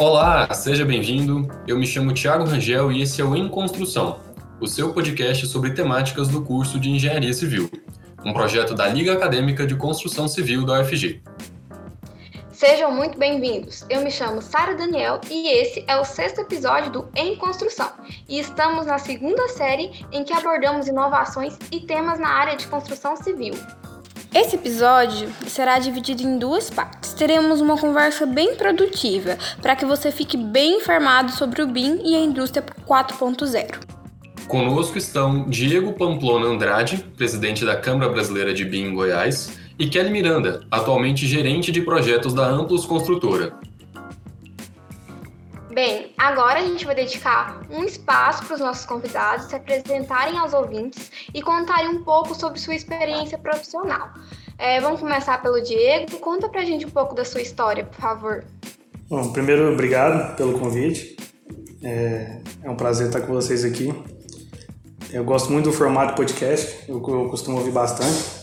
Olá, seja bem-vindo. Eu me chamo Thiago Rangel e esse é o Em Construção, o seu podcast sobre temáticas do curso de Engenharia Civil, um projeto da Liga Acadêmica de Construção Civil da UFG. Sejam muito bem-vindos. Eu me chamo Sara Daniel e esse é o sexto episódio do Em Construção. E estamos na segunda série em que abordamos inovações e temas na área de construção civil. Esse episódio será dividido em duas partes. Teremos uma conversa bem produtiva para que você fique bem informado sobre o BIM e a indústria 4.0. Conosco estão Diego Pamplona Andrade, presidente da Câmara Brasileira de BIM em Goiás, e Kelly Miranda, atualmente gerente de projetos da Amplos Construtora. Bem, agora a gente vai dedicar um espaço para os nossos convidados se apresentarem aos ouvintes e contarem um pouco sobre sua experiência profissional. É, vamos começar pelo Diego. Conta para a gente um pouco da sua história, por favor. Bom, primeiro, obrigado pelo convite. É, é um prazer estar com vocês aqui. Eu gosto muito do formato podcast, eu, eu costumo ouvir bastante.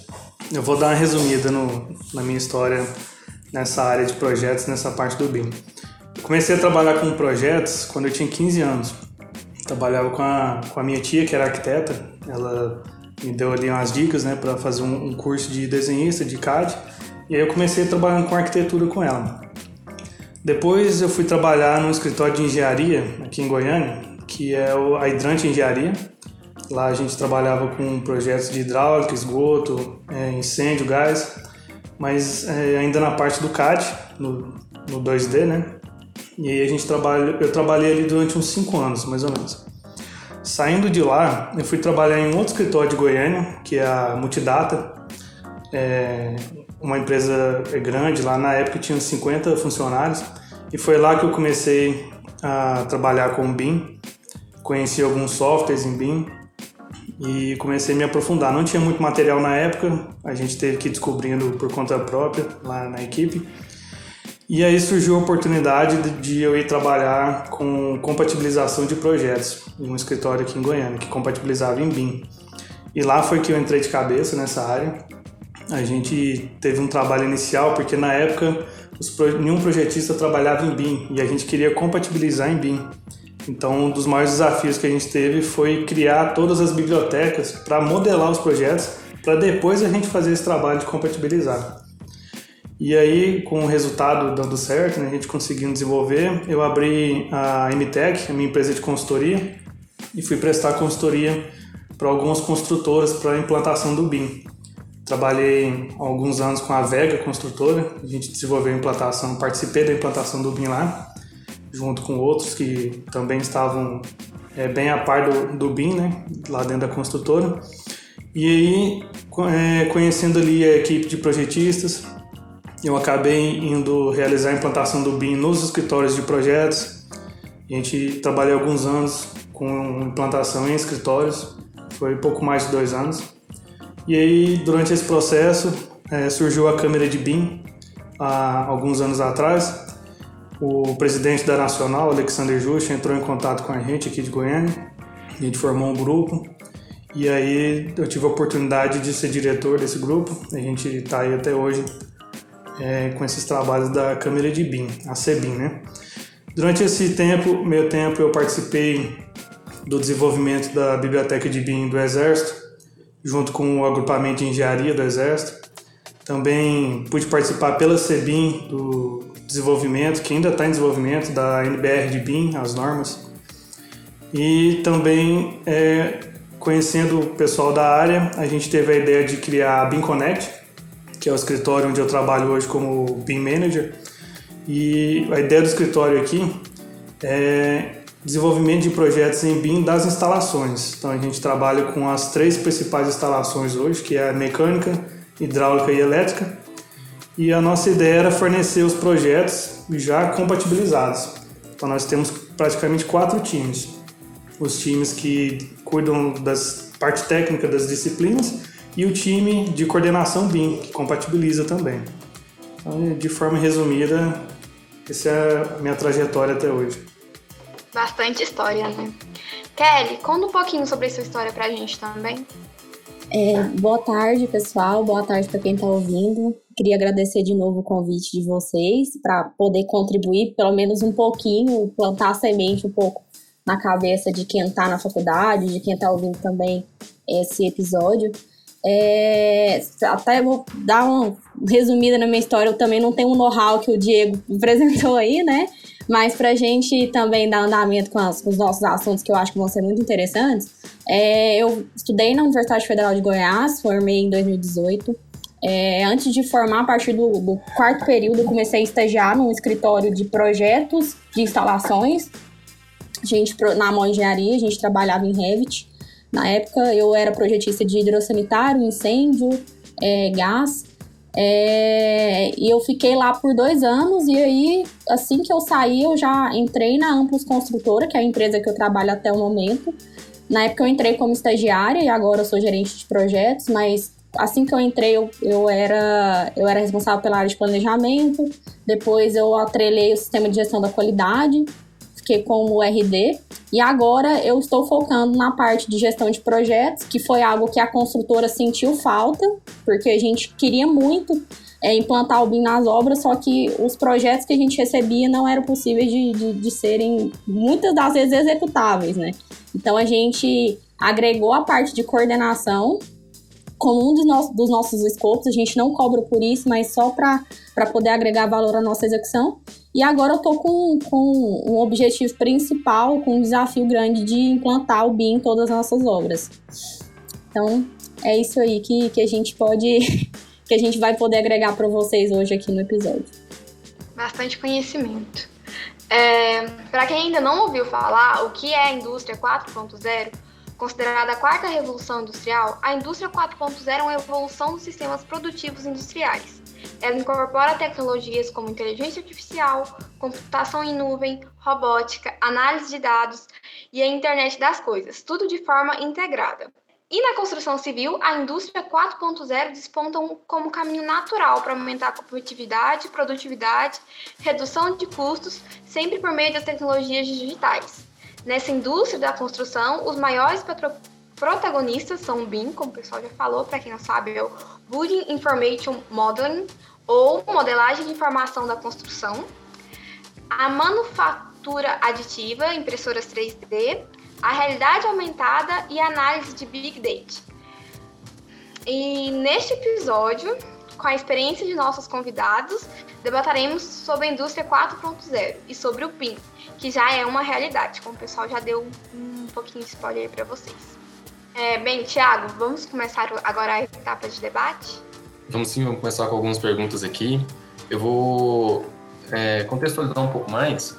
Eu vou dar uma resumida no, na minha história nessa área de projetos, nessa parte do BIM. Comecei a trabalhar com projetos quando eu tinha 15 anos. Trabalhava com a, com a minha tia, que era arquiteta. Ela me deu ali umas dicas né, para fazer um, um, curso de desenhista, de CAD. E aí eu comecei trabalhando com arquitetura com ela. Depois eu fui trabalhar num escritório de engenharia aqui em Goiânia, que é a Hidrante Engenharia. Lá a gente trabalhava com projetos de hidráulica, esgoto, é, incêndio, gás, mas é, ainda na parte do CAD, no, no 2D, né? E aí a gente trabalha, eu trabalhei ali durante uns 5 anos, mais ou menos. Saindo de lá, eu fui trabalhar em um outro escritório de Goiânia, que é a Multidata, é uma empresa grande, lá na época tinha 50 funcionários, e foi lá que eu comecei a trabalhar com BIM, conheci alguns softwares em BIM e comecei a me aprofundar. Não tinha muito material na época, a gente teve que ir descobrindo por conta própria lá na equipe. E aí surgiu a oportunidade de eu ir trabalhar com compatibilização de projetos em um escritório aqui em Goiânia, que compatibilizava em BIM. E lá foi que eu entrei de cabeça nessa área. A gente teve um trabalho inicial, porque na época nenhum projetista trabalhava em BIM e a gente queria compatibilizar em BIM. Então, um dos maiores desafios que a gente teve foi criar todas as bibliotecas para modelar os projetos, para depois a gente fazer esse trabalho de compatibilizar. E aí, com o resultado dando certo, né, a gente conseguindo desenvolver, eu abri a MTech, a minha empresa de consultoria, e fui prestar consultoria para algumas construtoras para a implantação do BIM. Trabalhei alguns anos com a Vega Construtora, a gente desenvolveu a implantação, participei da implantação do BIM lá, junto com outros que também estavam é, bem a par do, do BIM, né, lá dentro da construtora. E aí, é, conhecendo ali a equipe de projetistas, eu acabei indo realizar a implantação do BIM nos escritórios de projetos. A gente trabalhou alguns anos com implantação em escritórios, foi pouco mais de dois anos. E aí, durante esse processo, é, surgiu a câmera de BIM há alguns anos atrás. O presidente da Nacional, Alexander Justa, entrou em contato com a gente aqui de Goiânia. A gente formou um grupo e aí eu tive a oportunidade de ser diretor desse grupo. A gente está aí até hoje é, com esses trabalhos da câmera de BIM, a CBIM, né? Durante esse tempo, meu tempo, eu participei do desenvolvimento da biblioteca de BIM do Exército, junto com o agrupamento de engenharia do Exército. Também pude participar pela CBIM do desenvolvimento, que ainda está em desenvolvimento, da NBR de BIM, as normas. E também, é, conhecendo o pessoal da área, a gente teve a ideia de criar a BIM Connect, que é o escritório onde eu trabalho hoje como BIM Manager. E a ideia do escritório aqui é desenvolvimento de projetos em BIM das instalações. Então a gente trabalha com as três principais instalações hoje, que é a mecânica, hidráulica e elétrica. E a nossa ideia era fornecer os projetos já compatibilizados. Então nós temos praticamente quatro times. Os times que cuidam das parte técnica das disciplinas e o time de coordenação BIM, que compatibiliza também. Então, de forma resumida, essa é a minha trajetória até hoje. Bastante história, né? Kelly, conta um pouquinho sobre a sua história pra gente também. É, boa tarde, pessoal. Boa tarde para quem está ouvindo. Queria agradecer de novo o convite de vocês para poder contribuir, pelo menos um pouquinho, plantar a semente um pouco na cabeça de quem está na faculdade, de quem está ouvindo também esse episódio. É, até vou dar uma resumida na minha história, eu também não tenho um know-how que o Diego apresentou aí, né? Mas para a gente também dar andamento com, as, com, os nossos assuntos que eu acho que vão ser muito interessantes, é, eu estudei na Universidade Federal de Goiás, formei em 2018. É, antes de formar, a partir do, do, quarto período, comecei a estagiar num escritório de projetos de instalações. A gente, na mão engenharia, a gente trabalhava em Revit. Na época, eu era projetista de hidrossanitário, incêndio, é, gás. É, e eu fiquei lá por dois anos, e aí, assim que eu saí, eu já entrei na Amplos Construtora, que é a empresa que eu trabalho até o momento. Na época eu entrei como estagiária e agora eu sou gerente de projetos, mas assim que eu entrei, eu, eu, era, eu era responsável pela área de planejamento, depois eu atrelei o sistema de gestão da qualidade, fiquei como RD, e agora eu estou focando na parte de gestão de projetos, que foi algo que a construtora sentiu falta, porque a gente queria muito é, implantar o BIM nas obras, só que os projetos que a gente recebia não eram possíveis de, de, de serem, muitas das vezes, executáveis, né? Então a gente agregou a parte de coordenação como um dos, nossos, dos nossos escopos, a gente não cobra por isso, mas só para poder agregar valor à nossa execução. E agora eu estou com, com um objetivo principal, com um desafio grande de implantar o BIM em todas as nossas obras. Então, é isso aí que, que a gente pode, que a gente vai poder agregar para vocês hoje aqui no episódio. Bastante conhecimento. É, para quem ainda não ouviu falar o que é a indústria 4.0, Considerada a quarta revolução industrial, a indústria 4.0 é uma evolução dos sistemas produtivos industriais. Ela incorpora tecnologias como inteligência artificial, computação em nuvem, robótica, análise de dados e a internet das coisas, tudo de forma integrada. E na construção civil, a indústria 4.0 desponta como caminho natural para aumentar a competitividade, produtividade, redução de custos, sempre por meio das tecnologias digitais. Nessa indústria da construção, os maiores protagonistas são o BIM, como o pessoal já falou, para quem não sabe, é o Building Information Modeling, ou modelagem de informação da construção, a manufatura aditiva, impressoras 3D, a realidade aumentada e a análise de Big Data. E neste episódio, com a experiência de nossos convidados, debataremos sobre a indústria 4.0 e sobre o BIM, que já é uma realidade, como o pessoal já deu um pouquinho de spoiler para vocês. É, bem, Tiago, vamos começar agora a etapa de debate? Vamos sim, vamos começar com algumas perguntas aqui. Eu vou é, contextualizar um pouco mais.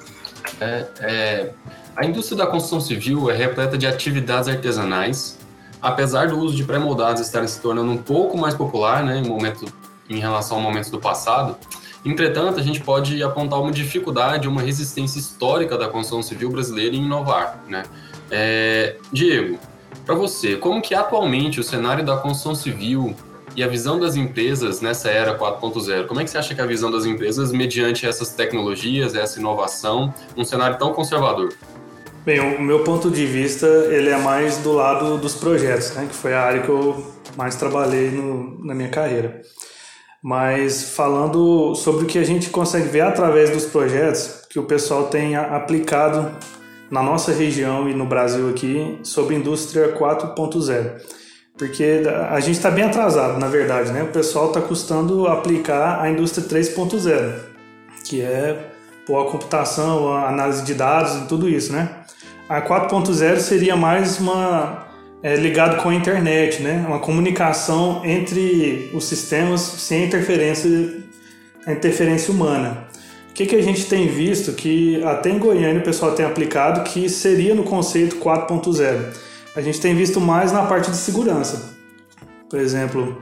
É, é, a indústria da construção civil é repleta de atividades artesanais, apesar do uso de pré-moldados estar se tornando um pouco mais popular, né, em, momento, em relação ao momento do passado, Entretanto, a gente pode apontar uma dificuldade, uma resistência histórica da construção civil brasileira em inovar. Né? É, Diego, para você, como que atualmente o cenário da construção civil e a visão das empresas nessa era 4.0, como é que você acha que é a visão das empresas mediante essas tecnologias, essa inovação, um cenário tão conservador? Bem, o meu ponto de vista ele é mais do lado dos projetos, né, que foi a área que eu mais trabalhei no, na minha carreira mas falando sobre o que a gente consegue ver através dos projetos que o pessoal tem aplicado na nossa região e no Brasil aqui sobre indústria 4.0. Porque a gente está bem atrasado, na verdade, né? O pessoal está custando aplicar a indústria 3.0, que é a computação, a análise de dados e tudo isso, né? A 4.0 seria mais uma é, ligado com a internet, né? Uma comunicação entre os sistemas sem interferência, interferência humana. O que, que a gente tem visto que até em Goiânia o pessoal tem aplicado que seria no conceito 4.0. A gente tem visto mais na parte de segurança. Por exemplo,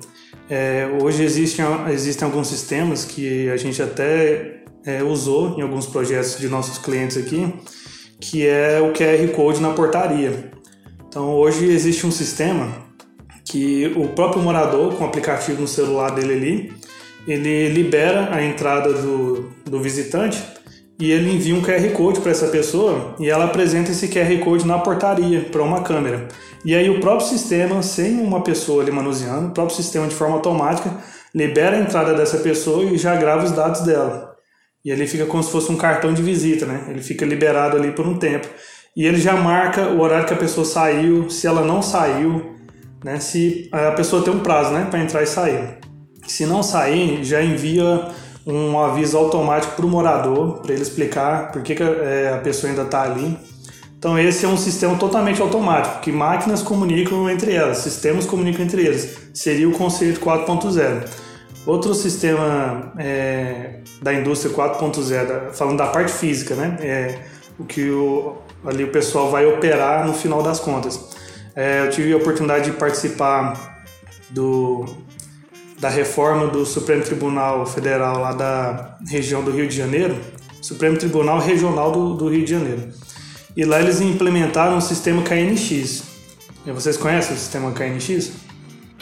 é, hoje existem, existem alguns sistemas que a gente até é, usou em alguns projetos de nossos clientes aqui, que é o QR Code na portaria. Então hoje existe um sistema que o próprio morador, com o aplicativo no celular dele ali, ele libera a entrada do, do visitante e ele envia um QR Code para essa pessoa e ela apresenta esse QR Code na portaria para uma câmera. E aí o próprio sistema, sem uma pessoa ali manuseando, o próprio sistema de forma automática libera a entrada dessa pessoa e já grava os dados dela. E ele fica como se fosse um cartão de visita, né? Ele fica liberado ali por um tempo. E ele já marca o horário que a pessoa saiu, se ela não saiu, né? Se a pessoa tem um prazo, né, para entrar e sair. Se não sair, já envia um aviso automático para o morador, para ele explicar por que, que é, a pessoa ainda está ali. Então esse é um sistema totalmente automático, que máquinas comunicam entre elas, sistemas comunicam entre eles. Seria o conceito 4.0. Outro sistema é, da indústria 4.0, falando da parte física, né? É, o que o, ali o pessoal vai operar no final das contas. É, eu tive a oportunidade de participar do, da reforma do Supremo Tribunal Federal lá da região do Rio de Janeiro, Supremo Tribunal Regional do, do Rio de Janeiro. E lá eles implementaram o sistema KNX. E vocês conhecem o sistema KNX?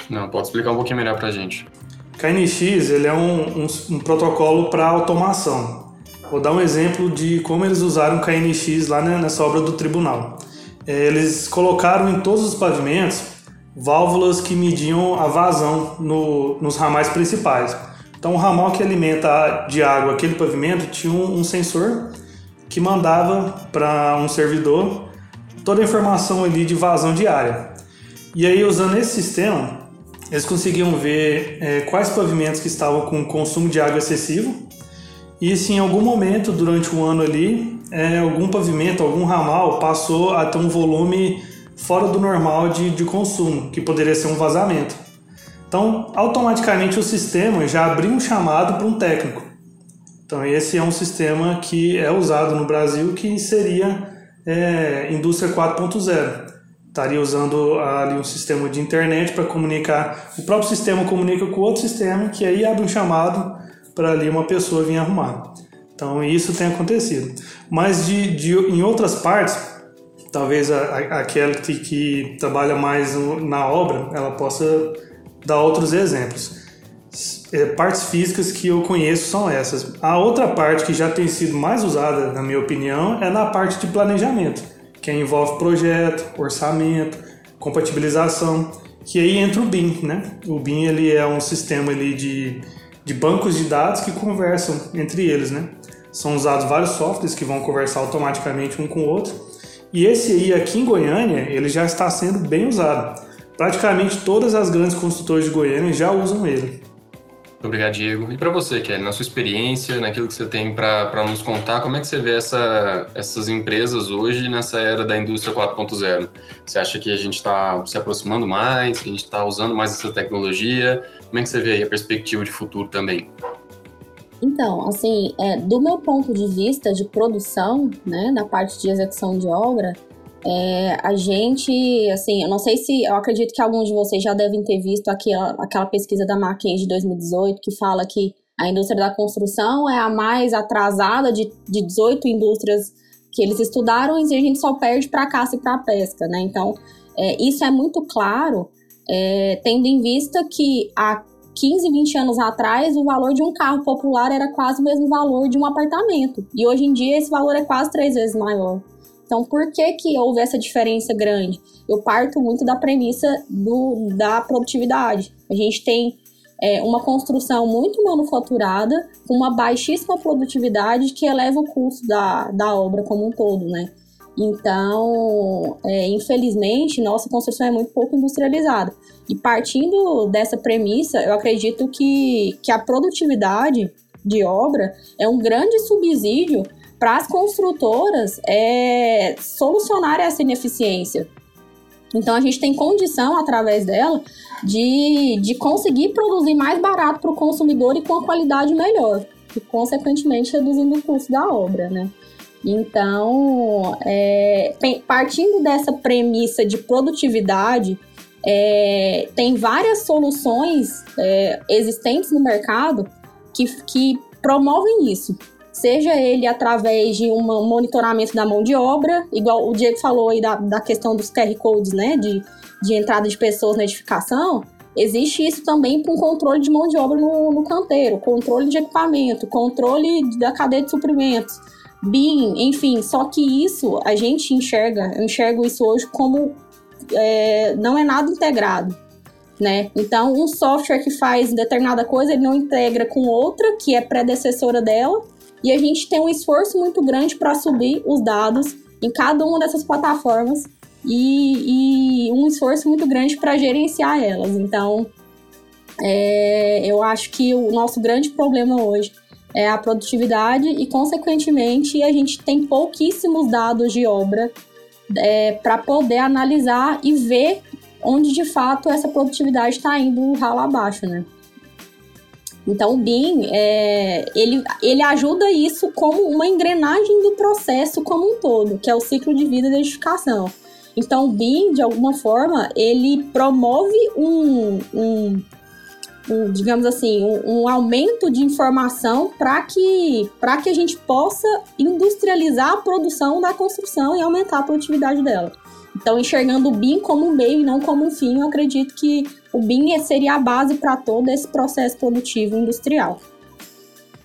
Não, pode explicar um pouquinho melhor para a gente. KNX ele é um, um, um protocolo para automação. Vou dar um exemplo de como eles usaram KNX lá nessa obra do tribunal. É, eles colocaram em todos os pavimentos válvulas que mediam a vazão no, nos ramais principais. Então, o ramal que alimenta de água aquele pavimento tinha um, um sensor que mandava para um servidor toda a informação ali de vazão diária. E aí, usando esse sistema, eles conseguiam ver é, quais pavimentos que estavam com consumo de água excessivo e se em algum momento durante o ano ali, é, algum pavimento, algum ramal passou a ter um volume fora do normal de, de consumo, que poderia ser um vazamento. Então, automaticamente o sistema já abriu um chamado para um técnico. Então, esse é um sistema que é usado no Brasil que seria é, indústria 4.0. Estaria usando ali um sistema de internet para comunicar. O próprio sistema comunica com outro sistema que aí abre um chamado para ali uma pessoa vir arrumar. Então, isso tem acontecido. Mas de, de, em outras partes, talvez a, a, aquela que, que trabalha mais na obra, ela possa dar outros exemplos. É, partes físicas que eu conheço são essas. A outra parte que já tem sido mais usada, na minha opinião, é na parte de planejamento, que envolve projeto, orçamento, compatibilização, que aí entra o BIM, né? O BIM ele é um sistema ali de, de bancos de dados que conversam entre eles, né? São usados vários softwares que vão conversar automaticamente um com o outro e esse aí aqui em Goiânia, ele já está sendo bem usado. Praticamente todas as grandes construtoras de Goiânia já usam ele. Obrigado, Diego. E para você, Kelly, na sua experiência, naquilo que você tem para nos contar, como é que você vê essa, essas empresas hoje nessa era da indústria 4.0? Você acha que a gente está se aproximando mais, que a gente está usando mais essa tecnologia? Como é que você vê a perspectiva de futuro também? Então, assim, é, do meu ponto de vista de produção, né, na parte de execução de obra, é, a gente, assim, eu não sei se, eu acredito que alguns de vocês já devem ter visto aquela, aquela pesquisa da McKinsey de 2018 que fala que a indústria da construção é a mais atrasada de, de 18 indústrias que eles estudaram e a gente só perde para a caça e para a pesca, né? Então, é, isso é muito claro, é, tendo em vista que a 15, 20 anos atrás, o valor de um carro popular era quase o mesmo valor de um apartamento. E hoje em dia esse valor é quase três vezes maior. Então, por que, que houve essa diferença grande? Eu parto muito da premissa do, da produtividade. A gente tem é, uma construção muito manufaturada, com uma baixíssima produtividade que eleva o custo da, da obra como um todo, né? Então, é, infelizmente, nossa construção é muito pouco industrializada. E partindo dessa premissa, eu acredito que, que a produtividade de obra é um grande subsídio para as construtoras é, solucionar essa ineficiência. Então, a gente tem condição, através dela, de, de conseguir produzir mais barato para o consumidor e com a qualidade melhor, e, consequentemente, reduzindo o custo da obra, né? Então, é, partindo dessa premissa de produtividade, é, tem várias soluções é, existentes no mercado que, que promovem isso. Seja ele através de um monitoramento da mão de obra, igual o Diego falou aí da, da questão dos QR Codes, né, de, de entrada de pessoas na edificação, existe isso também com controle de mão de obra no, no canteiro, controle de equipamento, controle da cadeia de suprimentos BIM, enfim, só que isso a gente enxerga, eu enxergo isso hoje como é, não é nada integrado. Né? Então, um software que faz determinada coisa, ele não integra com outra, que é predecessora dela, e a gente tem um esforço muito grande para subir os dados em cada uma dessas plataformas e, e um esforço muito grande para gerenciar elas. Então, é, eu acho que o nosso grande problema hoje é a produtividade e, consequentemente, a gente tem pouquíssimos dados de obra é, para poder analisar e ver onde de fato essa produtividade está indo ralo abaixo, né? Então o BIM é, ele, ele ajuda isso como uma engrenagem do processo como um todo, que é o ciclo de vida da edificação. Então o BIM, de alguma forma, ele promove um, um um, digamos assim, um, um, aumento de informação para que, que a gente possa industrializar a produção da construção e aumentar a produtividade dela. Então, enxergando o BIM como um meio e não como um fim, eu acredito que o BIM seria a base para todo esse processo produtivo industrial.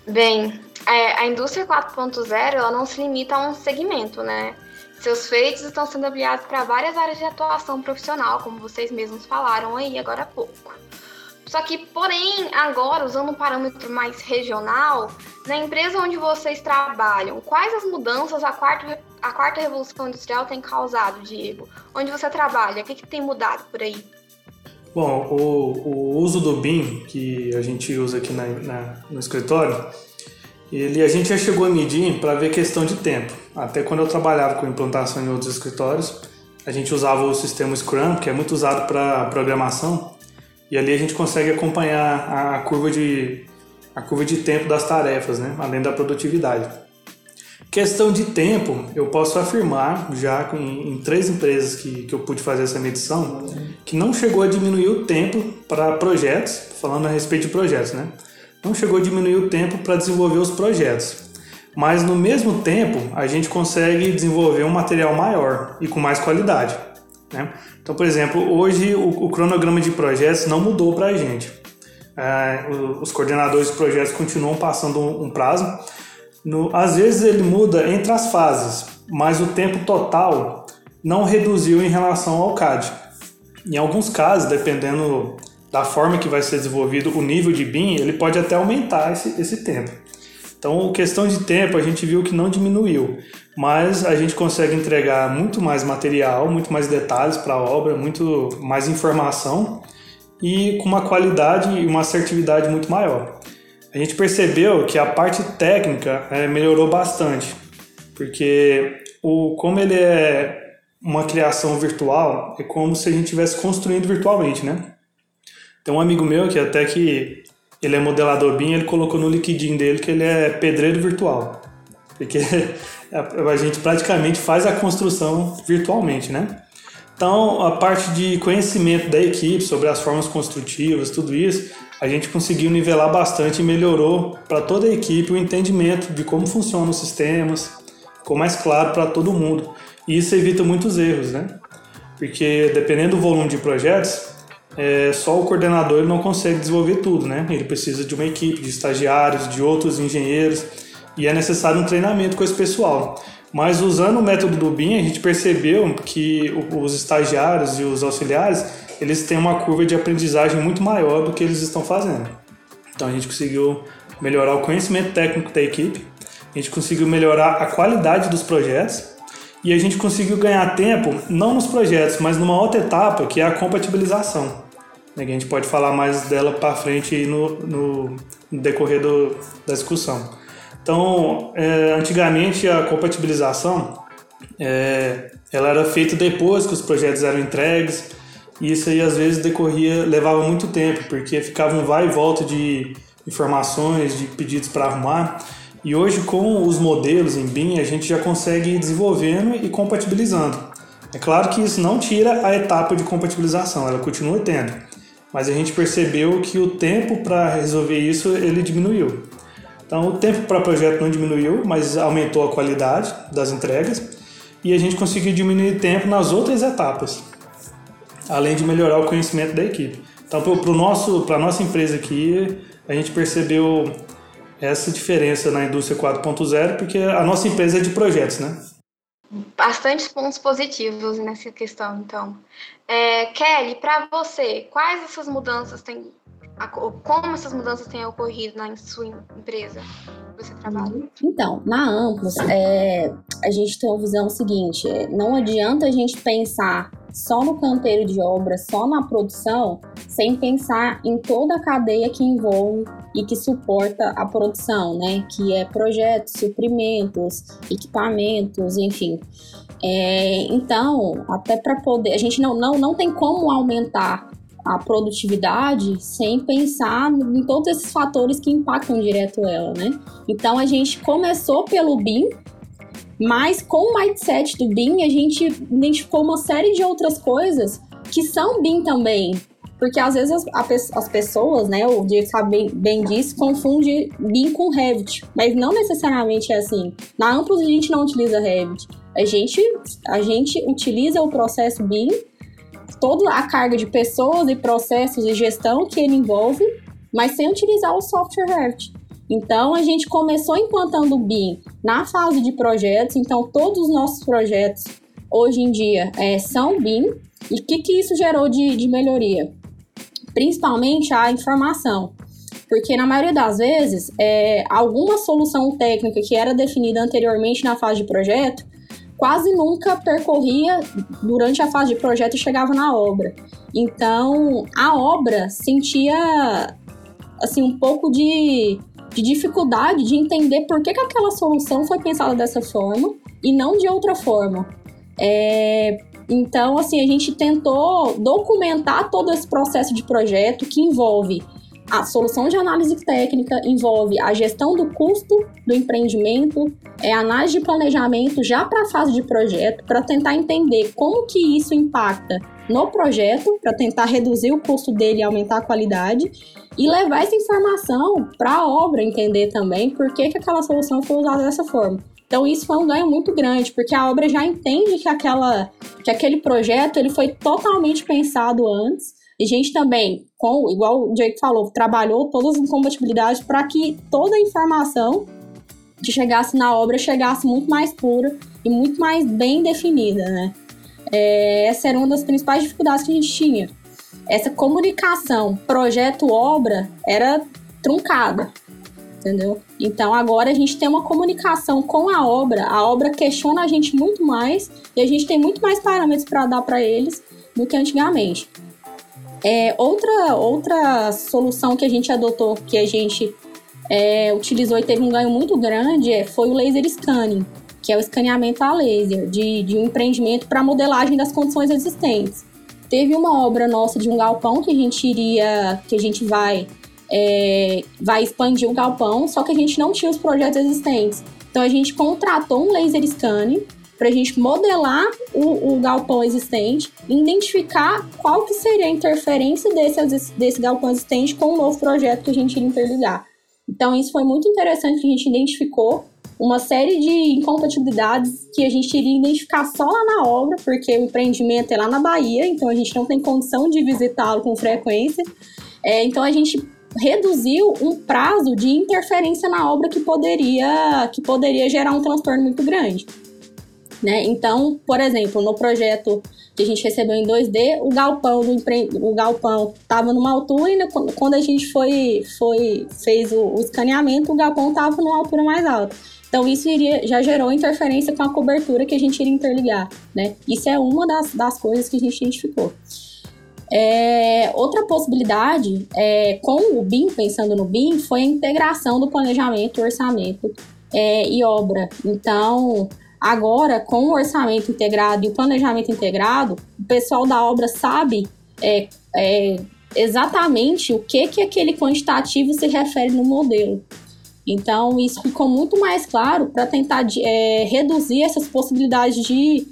Bem, é, a indústria 4.0 ela não se limita a um segmento, né? Seus feitos estão sendo ampliados para várias áreas de atuação profissional, como vocês mesmos falaram aí agora há pouco. Só que, porém, agora, usando um parâmetro mais regional, na empresa onde vocês trabalham, quais as mudanças a quarta, a quarta revolução industrial tem causado, Diego? Onde você trabalha, o que, que tem mudado por aí? Bom, o, o uso do BIM, que a gente usa aqui na, na, no escritório, ele a gente já chegou a medir para ver questão de tempo. Até quando eu trabalhava com implantação em outros escritórios, a gente usava o sistema Scrum, que é muito usado para programação, e ali a gente consegue acompanhar a curva de, a curva de tempo das tarefas, né? além da produtividade. Questão de tempo, eu posso afirmar, já em, em três empresas que, que eu pude fazer essa medição, que não chegou a diminuir o tempo para projetos, falando a respeito de projetos, né? Não chegou a diminuir o tempo para desenvolver os projetos. Mas no mesmo tempo, a gente consegue desenvolver um material maior e com mais qualidade. Né? Então, por exemplo, hoje o, o cronograma de projetos não mudou para a gente. É, os coordenadores de projetos continuam passando um, um prazo. No, às vezes ele muda entre as fases, mas o tempo total não reduziu em relação ao CAD. Em alguns casos, dependendo da forma que vai ser desenvolvido o nível de BIM, ele pode até aumentar esse, esse tempo. Então, questão de tempo, a gente viu que não diminuiu, mas a gente consegue entregar muito mais material, muito mais detalhes para a obra, muito mais informação e com uma qualidade e uma assertividade muito maior. A gente percebeu que a parte técnica é, melhorou bastante, porque o, como ele é uma criação virtual, é como se a gente estivesse construindo virtualmente, né? Tem um amigo meu que até que ele é modelador BIM, ele colocou no LinkedIn dele que ele é pedreiro virtual. Porque a gente praticamente faz a construção virtualmente, né? Então, a parte de conhecimento da equipe sobre as formas construtivas, tudo isso, a gente conseguiu nivelar bastante e melhorou para toda a equipe o entendimento de como funcionam os sistemas, ficou mais claro para todo mundo. E isso evita muitos erros, né? Porque dependendo do volume de projetos, é, só o coordenador não consegue desenvolver tudo, né? Ele precisa de uma equipe de estagiários, de outros engenheiros e é necessário um treinamento com esse pessoal. Mas usando o método do BIM, a gente percebeu que os estagiários e os auxiliares eles têm uma curva de aprendizagem muito maior do que eles estão fazendo. Então a gente conseguiu melhorar o conhecimento técnico da equipe, a gente conseguiu melhorar a qualidade dos projetos e a gente conseguiu ganhar tempo, não nos projetos, mas numa outra etapa, que é a compatibilização. Né, a gente pode falar mais dela para frente no, no, decorrer do, da discussão. Então, é, antigamente a compatibilização é, ela era feita depois que os projetos eram entregues e isso aí às vezes decorria, levava muito tempo, porque ficava um vai e volta de informações, de pedidos para arrumar. E hoje, com os modelos em BIM, a gente já consegue ir desenvolvendo e compatibilizando. É claro que isso não tira a etapa de compatibilização, ela continua tendo. Mas a gente percebeu que o tempo para resolver isso ele diminuiu. Então, o tempo para projeto não diminuiu, mas aumentou a qualidade das entregas e a gente conseguiu diminuir tempo nas outras etapas, além de melhorar o conhecimento da equipe. Então, para a nossa empresa aqui, a gente percebeu essa diferença na indústria 4.0, porque a nossa empresa é de projetos, né? Bastantes pontos positivos nessa questão, então. É, Kelly, para você, quais essas mudanças têm como essas mudanças têm ocorrido na sua empresa que você trabalha? Então, na Amplos, é, a gente tem uma visão seguinte: é, não adianta a gente pensar só no canteiro de obra, só na produção, sem pensar em toda a cadeia que envolve e que suporta a produção, né? Que é projetos, suprimentos, equipamentos, enfim. É, então, até para poder, a gente não, não, não tem como aumentar a produtividade sem pensar em todos esses fatores que impactam direto ela, né? Então a gente começou pelo BIM, mas com o mindset do BIM a gente identificou uma série de outras coisas que são BIM também. Porque às vezes as, as pessoas, né, o Diego sabe bem, bem disso, confunde BIM com Revit, mas não necessariamente é assim. Na Amplos a gente não utiliza Revit. A gente, a gente utiliza o processo BIM toda a carga de pessoas e processos e gestão que ele envolve, mas sem utilizar o software Revit. Então, a gente começou implantando o BIM na fase de projetos, então todos os nossos projetos hoje em dia é, são BIM. E o que, que isso gerou de, de melhoria? Principalmente a informação. Porque na maioria das vezes, é, alguma solução técnica que era definida anteriormente na fase de projeto quase nunca percorria durante a fase de projeto e chegava na obra. Então, a obra sentia assim um pouco de, de dificuldade de entender por que, que aquela solução foi pensada dessa forma e não de outra forma. É, então, assim, a gente tentou documentar todo esse processo de projeto que envolve a solução de análise técnica envolve a gestão do custo do empreendimento, é análise de planejamento já para a fase de projeto, para tentar entender como que isso impacta no projeto, para tentar reduzir o custo dele e aumentar a qualidade, e levar essa informação para a obra entender também por que, que aquela solução foi usada dessa forma. Então isso foi um ganho muito grande, porque a obra já entende que, aquela, que aquele projeto ele foi totalmente pensado antes e a gente também, com, igual o Jake falou, trabalhou todas as incompatibilidades para que toda a informação que chegasse na obra chegasse muito mais pura e muito mais bem definida, né? É, essa era uma das principais dificuldades que a gente tinha. Essa comunicação projeto-obra era truncada, entendeu? Então agora a gente tem uma comunicação com a obra, a obra questiona a gente muito mais e a gente tem muito mais parâmetros para dar para eles do que antigamente. É, outra, outra solução que a gente adotou, que a gente é, utilizou e teve um ganho muito grande, é, foi o laser scanning, que é o escaneamento a laser de, de um empreendimento para modelagem das condições existentes. Teve uma obra nossa de um galpão que a gente iria, que a gente vai, é, vai expandir o galpão, só que a gente não tinha os projetos existentes. Então a gente contratou um laser scanning para a gente modelar o, o, galpão existente, identificar qual que seria a interferência desse, desse galpão existente com o novo projeto que a gente iria interligar. Então isso foi muito interessante que a gente identificou uma série de incompatibilidades que a gente iria identificar só lá na obra, porque o empreendimento é lá na Bahia, então a gente não tem condição de visitá-lo com frequência. É, então a gente reduziu um prazo de interferência na obra que poderia, que poderia gerar um transtorno muito grande. Né? Então, por exemplo, no projeto que a gente recebeu em 2D, o galpão do empre... o galpão estava numa altura e quando a gente foi, foi fez o, o escaneamento, o galpão estava numa altura mais alta. Então isso iria, já gerou interferência com a cobertura que a gente iria interligar, né? Isso é uma das, das coisas que a gente identificou. É, outra possibilidade, é, com o BIM, pensando no BIM, foi a integração do planejamento, orçamento é, e obra. Então, Agora, com o orçamento integrado e o planejamento integrado, o pessoal da obra sabe é, é, exatamente o que, que aquele quantitativo se refere no modelo. Então, isso ficou muito mais claro para tentar é, reduzir essas possibilidades de,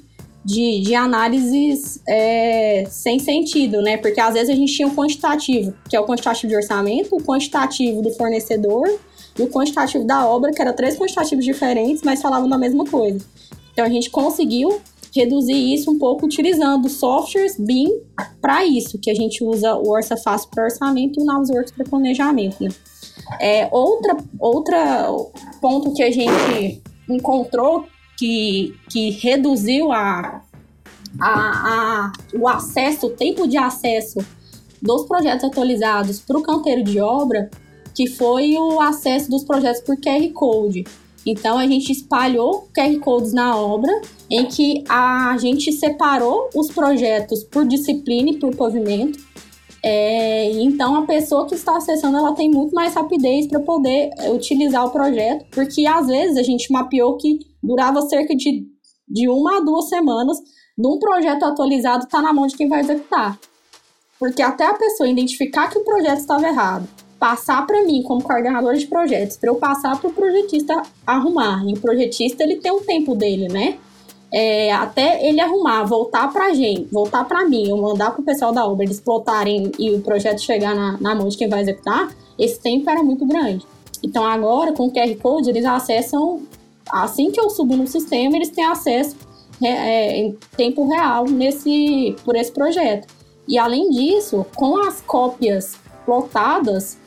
de, de análises é, sem sentido, né? Porque às vezes a gente tinha um quantitativo, que é o quantitativo de orçamento, o quantitativo do fornecedor e o quantitativo da obra, que eram três quantitativos diferentes, mas falavam da mesma coisa. Então a gente conseguiu reduzir isso um pouco utilizando softwares BIM para isso, que a gente usa o Orça Fácil para orçamento e o Navisworks para planejamento, né? É, outra, outra ponto que a gente encontrou que, que reduziu a, a, a, o acesso, o tempo de acesso dos projetos atualizados para o canteiro de obra, que foi o acesso dos projetos por QR Code. Então a gente espalhou QR Codes na obra, em que a gente separou os projetos por disciplina e por pavimento. É, então a pessoa que está acessando ela tem muito mais rapidez para poder utilizar o projeto, porque às vezes a gente mapeou que durava cerca de, de uma a duas semanas de um projeto atualizado está na mão de quem vai executar. Porque até a pessoa identificar que o projeto estava errado, passar para mim como coordenadora de projetos, para eu passar para o projetista arrumar. E o projetista ele tem um tempo dele, né? É, até ele arrumar, voltar para gente, voltar para mim, eu mandar para o pessoal da obra eles plotarem e o projeto chegar na, na mão de quem vai executar, esse tempo era muito grande. Então agora com o QR Code eles acessam assim que eu subo no sistema eles têm acesso é, é, em tempo real nesse por esse projeto. E além disso, com as cópias plotadas,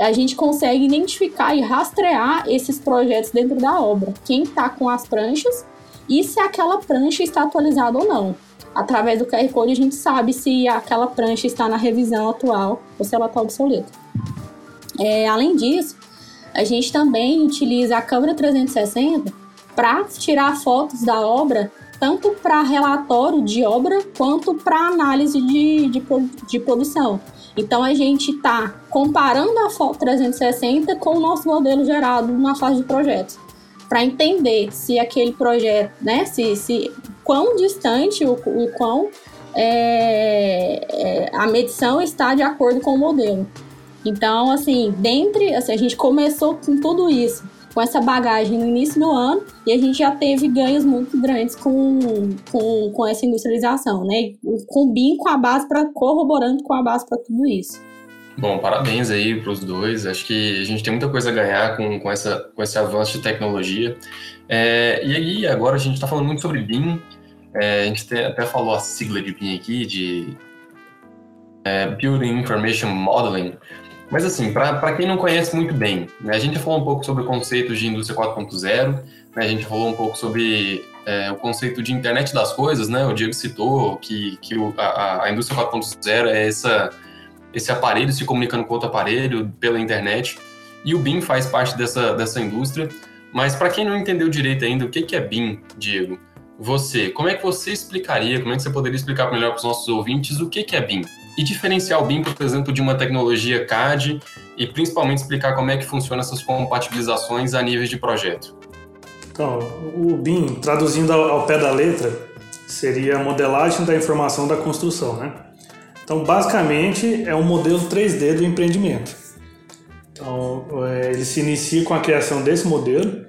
a gente consegue identificar e rastrear esses projetos dentro da obra. Quem está com as pranchas e se aquela prancha está atualizada ou não. Através do QR Code a gente sabe se aquela prancha está na revisão atual ou se ela está obsoleta. É, além disso, a gente também utiliza a câmera 360 para tirar fotos da obra, tanto para relatório de obra quanto para análise de, de, de produção. Então a gente está comparando a foto 360 com o nosso modelo gerado na fase de projetos, para entender se aquele projeto, né, se, se quão distante o, o quão é, é, a medição está de acordo com o modelo. Então, assim, dentre, assim, a gente começou com tudo isso com essa bagagem no início do ano e a gente já teve ganhos muito grandes com, com, com essa industrialização, né? Com o BIM, com a base para corroborando com a base para tudo isso. Bom, parabéns aí para os dois. Acho que a gente tem muita coisa a ganhar com, com, essa, com esse avanço de tecnologia. É, e aí, agora a gente está falando muito sobre BIM. É, a gente até falou a sigla de BIM aqui, de é, Building Information Modeling. Mas assim, para quem não conhece muito bem, né, a gente falou um pouco sobre o conceito de indústria 4.0, né, a gente falou um pouco sobre é, o conceito de internet das coisas, né? O Diego citou que, que o, a, a indústria 4.0 é essa, esse aparelho se comunicando com outro aparelho pela internet. E o BIM faz parte dessa, dessa indústria. Mas para quem não entendeu direito ainda, o que, que é BIM, Diego? Você, como é que você explicaria, como é que você poderia explicar melhor para os nossos ouvintes o que, que é BIM? E diferenciar o BIM, por exemplo, de uma tecnologia CAD e principalmente explicar como é que funciona essas compatibilizações a níveis de projeto. Então, o BIM, traduzindo ao pé da letra, seria a modelagem da informação da construção, né? Então, basicamente, é um modelo 3D do empreendimento. Então, é, ele se inicia com a criação desse modelo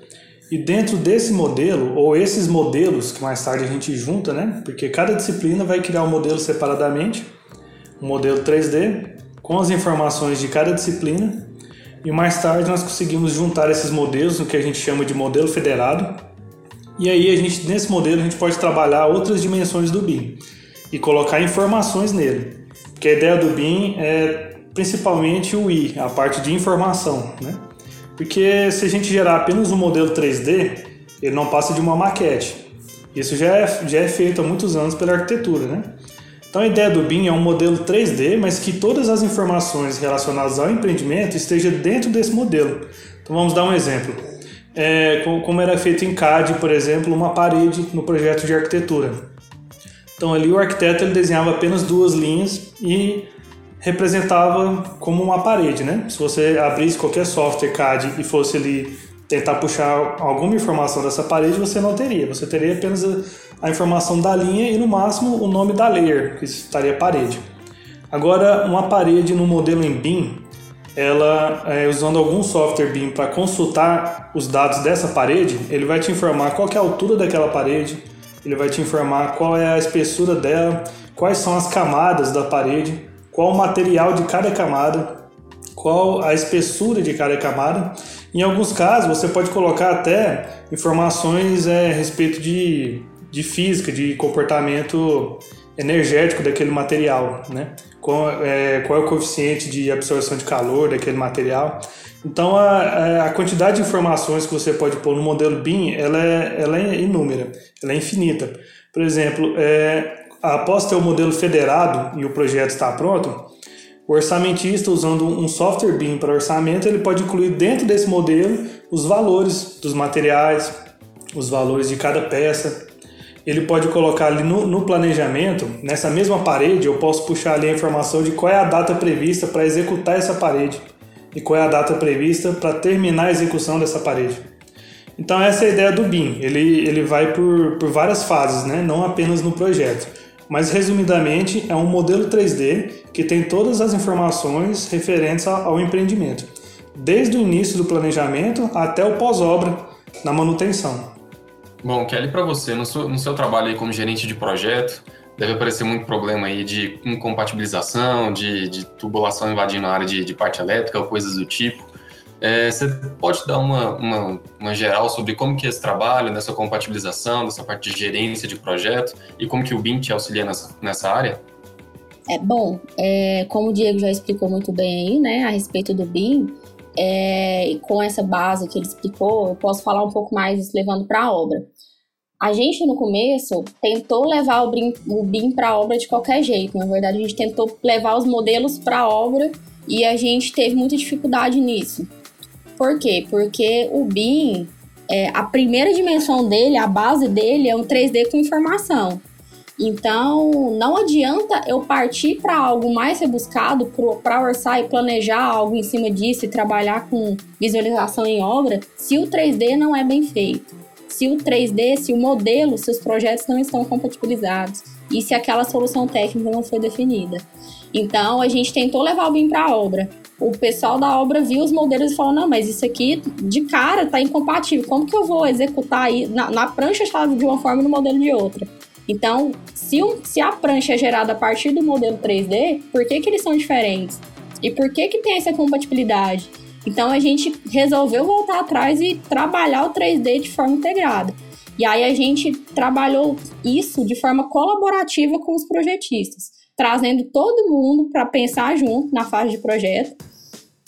e dentro desse modelo, ou esses modelos que mais tarde a gente junta, né? Porque cada disciplina vai criar um modelo separadamente, um modelo 3D com as informações de cada disciplina e mais tarde nós conseguimos juntar esses modelos no que a gente chama de modelo federado. E aí a gente nesse modelo a gente pode trabalhar outras dimensões do BIM e colocar informações nele. Porque a ideia do BIM é principalmente o I, a parte de informação, né? Porque se a gente gerar apenas um modelo 3D, ele não passa de uma maquete. Isso já é, já é feito há muitos anos pela arquitetura, né? Então a ideia do BIM é um modelo 3D, mas que todas as informações relacionadas ao empreendimento estejam dentro desse modelo. Então vamos dar um exemplo. É, como era feito em CAD, por exemplo, uma parede no projeto de arquitetura. Então ali o arquiteto ele desenhava apenas duas linhas e representava como uma parede, né? Se você abrisse qualquer software CAD e fosse ali tentar puxar alguma informação dessa parede, você não teria. Você teria apenas a informação da linha e no máximo o nome da layer, que estaria parede. Agora, uma parede no modelo em BIM, ela é, usando algum software BIM para consultar os dados dessa parede, ele vai te informar qual é a altura daquela parede, ele vai te informar qual é a espessura dela, quais são as camadas da parede, qual o material de cada camada, qual a espessura de cada camada. Em alguns casos, você pode colocar até informações é, a respeito de de física, de comportamento energético daquele material, né? Qual é, qual é o coeficiente de absorção de calor daquele material. Então, a, a quantidade de informações que você pode pôr no modelo BIM, ela é, ela é inúmera, ela é infinita. Por exemplo, é, após ter o modelo federado e o projeto está pronto, o orçamentista, usando um software BIM para orçamento, ele pode incluir dentro desse modelo os valores dos materiais, os valores de cada peça. Ele pode colocar ali no, no planejamento, nessa mesma parede, eu posso puxar ali a informação de qual é a data prevista para executar essa parede e qual é a data prevista para terminar a execução dessa parede. Então essa é a ideia do BIM, ele, ele vai por, por várias fases, né? não apenas no projeto. Mas resumidamente é um modelo 3D que tem todas as informações referentes ao empreendimento, desde o início do planejamento até o pós-obra na manutenção. Bom, Kelly, para você, no seu, no seu trabalho aí como gerente de projeto, deve aparecer muito problema aí de incompatibilização, de, de tubulação invadindo a área de, de parte elétrica ou coisas do tipo. É, você pode dar uma, uma, uma, geral sobre como que é esse trabalho, nessa compatibilização, dessa parte de gerência de projeto e como que o BIM te auxilia nessa, nessa área? É bom, é, como o Diego já explicou muito bem aí, né, a respeito do BIM, é, com essa base que ele explicou, eu posso falar um pouco mais levando para a obra. A gente, no começo, tentou levar o BIM, BIM para a obra de qualquer jeito. Na verdade, a gente tentou levar os modelos para a obra e a gente teve muita dificuldade nisso. Por quê? Porque o BIM, é, a primeira dimensão dele, a base dele é um 3D com informação. Então, não adianta eu partir para algo mais rebuscado, para orçar e planejar algo em cima disso e trabalhar com visualização em obra, se o 3D não é bem feito. Se o 3D, se o modelo, se os projetos não estão compatibilizados e se aquela solução técnica não foi definida. Então, a gente tentou levar o BIM para a obra. O pessoal da obra viu os modelos e falou: não, mas isso aqui de cara está incompatível. Como que eu vou executar aí? Na, na prancha estava de uma forma e no modelo de outra. Então, se, um, se a prancha é gerada a partir do modelo 3D, por que, que eles são diferentes? E por que, que tem essa compatibilidade? Então, a gente resolveu voltar atrás e trabalhar o 3D de forma integrada. E aí, a gente trabalhou isso de forma colaborativa com os projetistas, trazendo todo mundo para pensar junto na fase de projeto.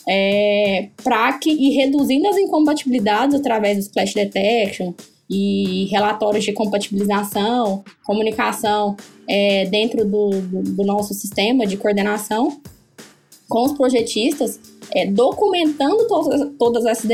É, para que e reduzindo as incompatibilidades através do splash detection, e relatórios de compatibilização, comunicação é, dentro do, do, do, nosso sistema de coordenação com os projetistas, é, documentando todas, todas essas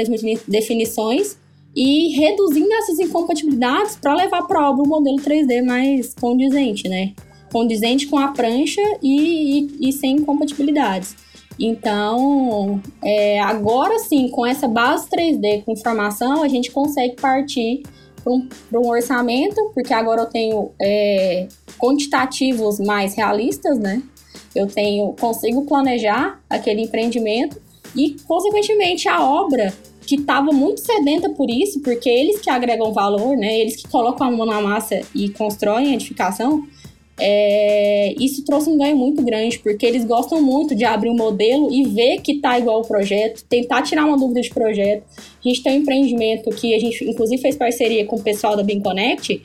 definições e reduzindo essas incompatibilidades para levar para obra um modelo 3D mais condizente, né? Condizente com a prancha e, e, e sem incompatibilidades. Então, é, agora sim, com essa base 3D com informação, a gente consegue partir para um, um, orçamento, porque agora eu tenho é, quantitativos mais realistas, né? Eu tenho, consigo planejar aquele empreendimento e, consequentemente, a obra que estava muito sedenta por isso, porque eles que agregam valor, né? Eles que colocam a mão na massa e constroem a edificação, é, isso trouxe um ganho muito grande, porque eles gostam muito de abrir um modelo e ver que tá igual ao projeto, tentar tirar uma dúvida de projeto. A gente tem um empreendimento que a gente, inclusive, fez parceria com o pessoal da Beam Connect,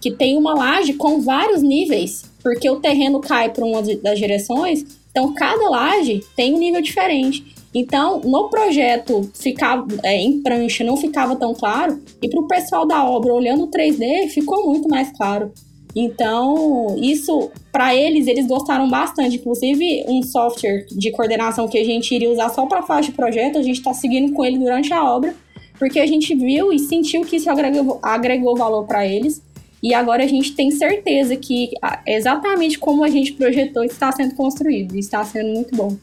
que tem uma laje com vários níveis, porque o terreno cai para uma das direções, então cada laje tem um nível diferente. Então, no projeto ficava é, em prancha não ficava tão claro, e para o pessoal da obra olhando o 3D ficou muito mais claro. Então, isso, para eles, eles gostaram bastante. Inclusive, um software de coordenação que a gente iria usar só para fase de projeto, a gente está seguindo com ele durante a obra, porque a gente viu e sentiu que isso agregou, agregou valor para eles. E agora a gente tem certeza que exatamente como a gente projetou está sendo construído está sendo muito bom.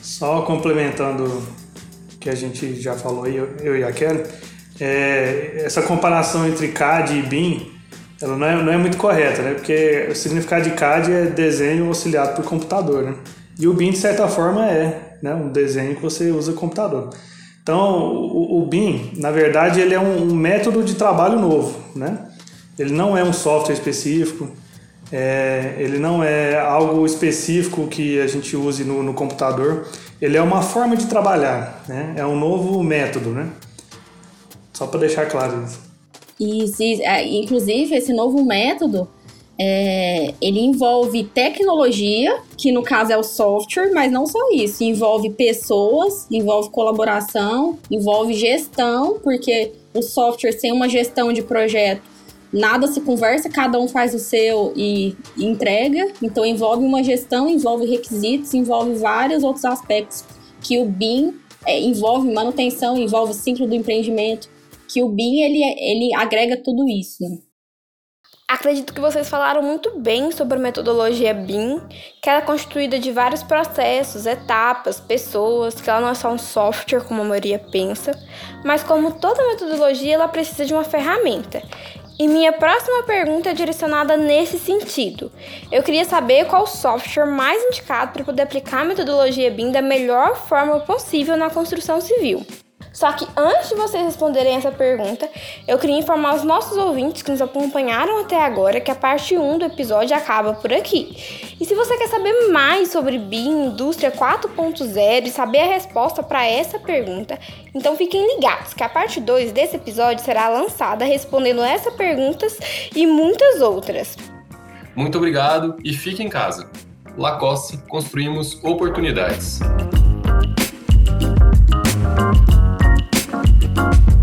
Só complementando o que a gente já falou, eu, eu e a Kelly, é, essa comparação entre CAD e BIM ela não é, não é muito correta, né? Porque o significado de CAD é desenho auxiliado por computador, né? E o BIM, de certa forma, é né? um desenho que você usa computador. Então, o, o BIM, na verdade, ele é um, um, método de trabalho novo, né? Ele não é um software específico, é, ele não é algo específico que a gente use no, no computador. Ele é uma forma de trabalhar, né? É um novo método, né? Só para deixar claro isso. E, se, é, inclusive, esse novo método, É, ele envolve tecnologia, que no caso é o software, mas não só isso. Envolve pessoas, envolve colaboração, envolve gestão, porque o software sem uma gestão de projeto nada se conversa, cada um faz o seu e, entrega. Então envolve uma gestão, envolve requisitos, envolve vários outros aspectos que o BIM é, envolve manutenção, envolve ciclo do empreendimento, que o BIM ele, ele agrega tudo isso. Acredito que vocês falaram muito bem sobre a metodologia BIM, que ela é constituída de vários processos, etapas, pessoas, que ela não é só um software como a maioria pensa, mas como toda metodologia, ela precisa de uma ferramenta. E minha próxima pergunta é direcionada nesse sentido. Eu queria saber qual software mais indicado para poder aplicar a metodologia BIM da melhor forma possível na construção civil. Só que antes de vocês responderem essa pergunta, eu queria informar os nossos ouvintes que nos acompanharam até agora que a parte 1 do episódio acaba por aqui. E se você quer saber mais sobre BIM, Indústria 4.0 e saber a resposta para essa pergunta, então fiquem ligados que a parte 2 desse episódio será lançada respondendo essas perguntas e muitas outras. Muito obrigado e fique em casa. Lacoste, construímos oportunidades. Bye.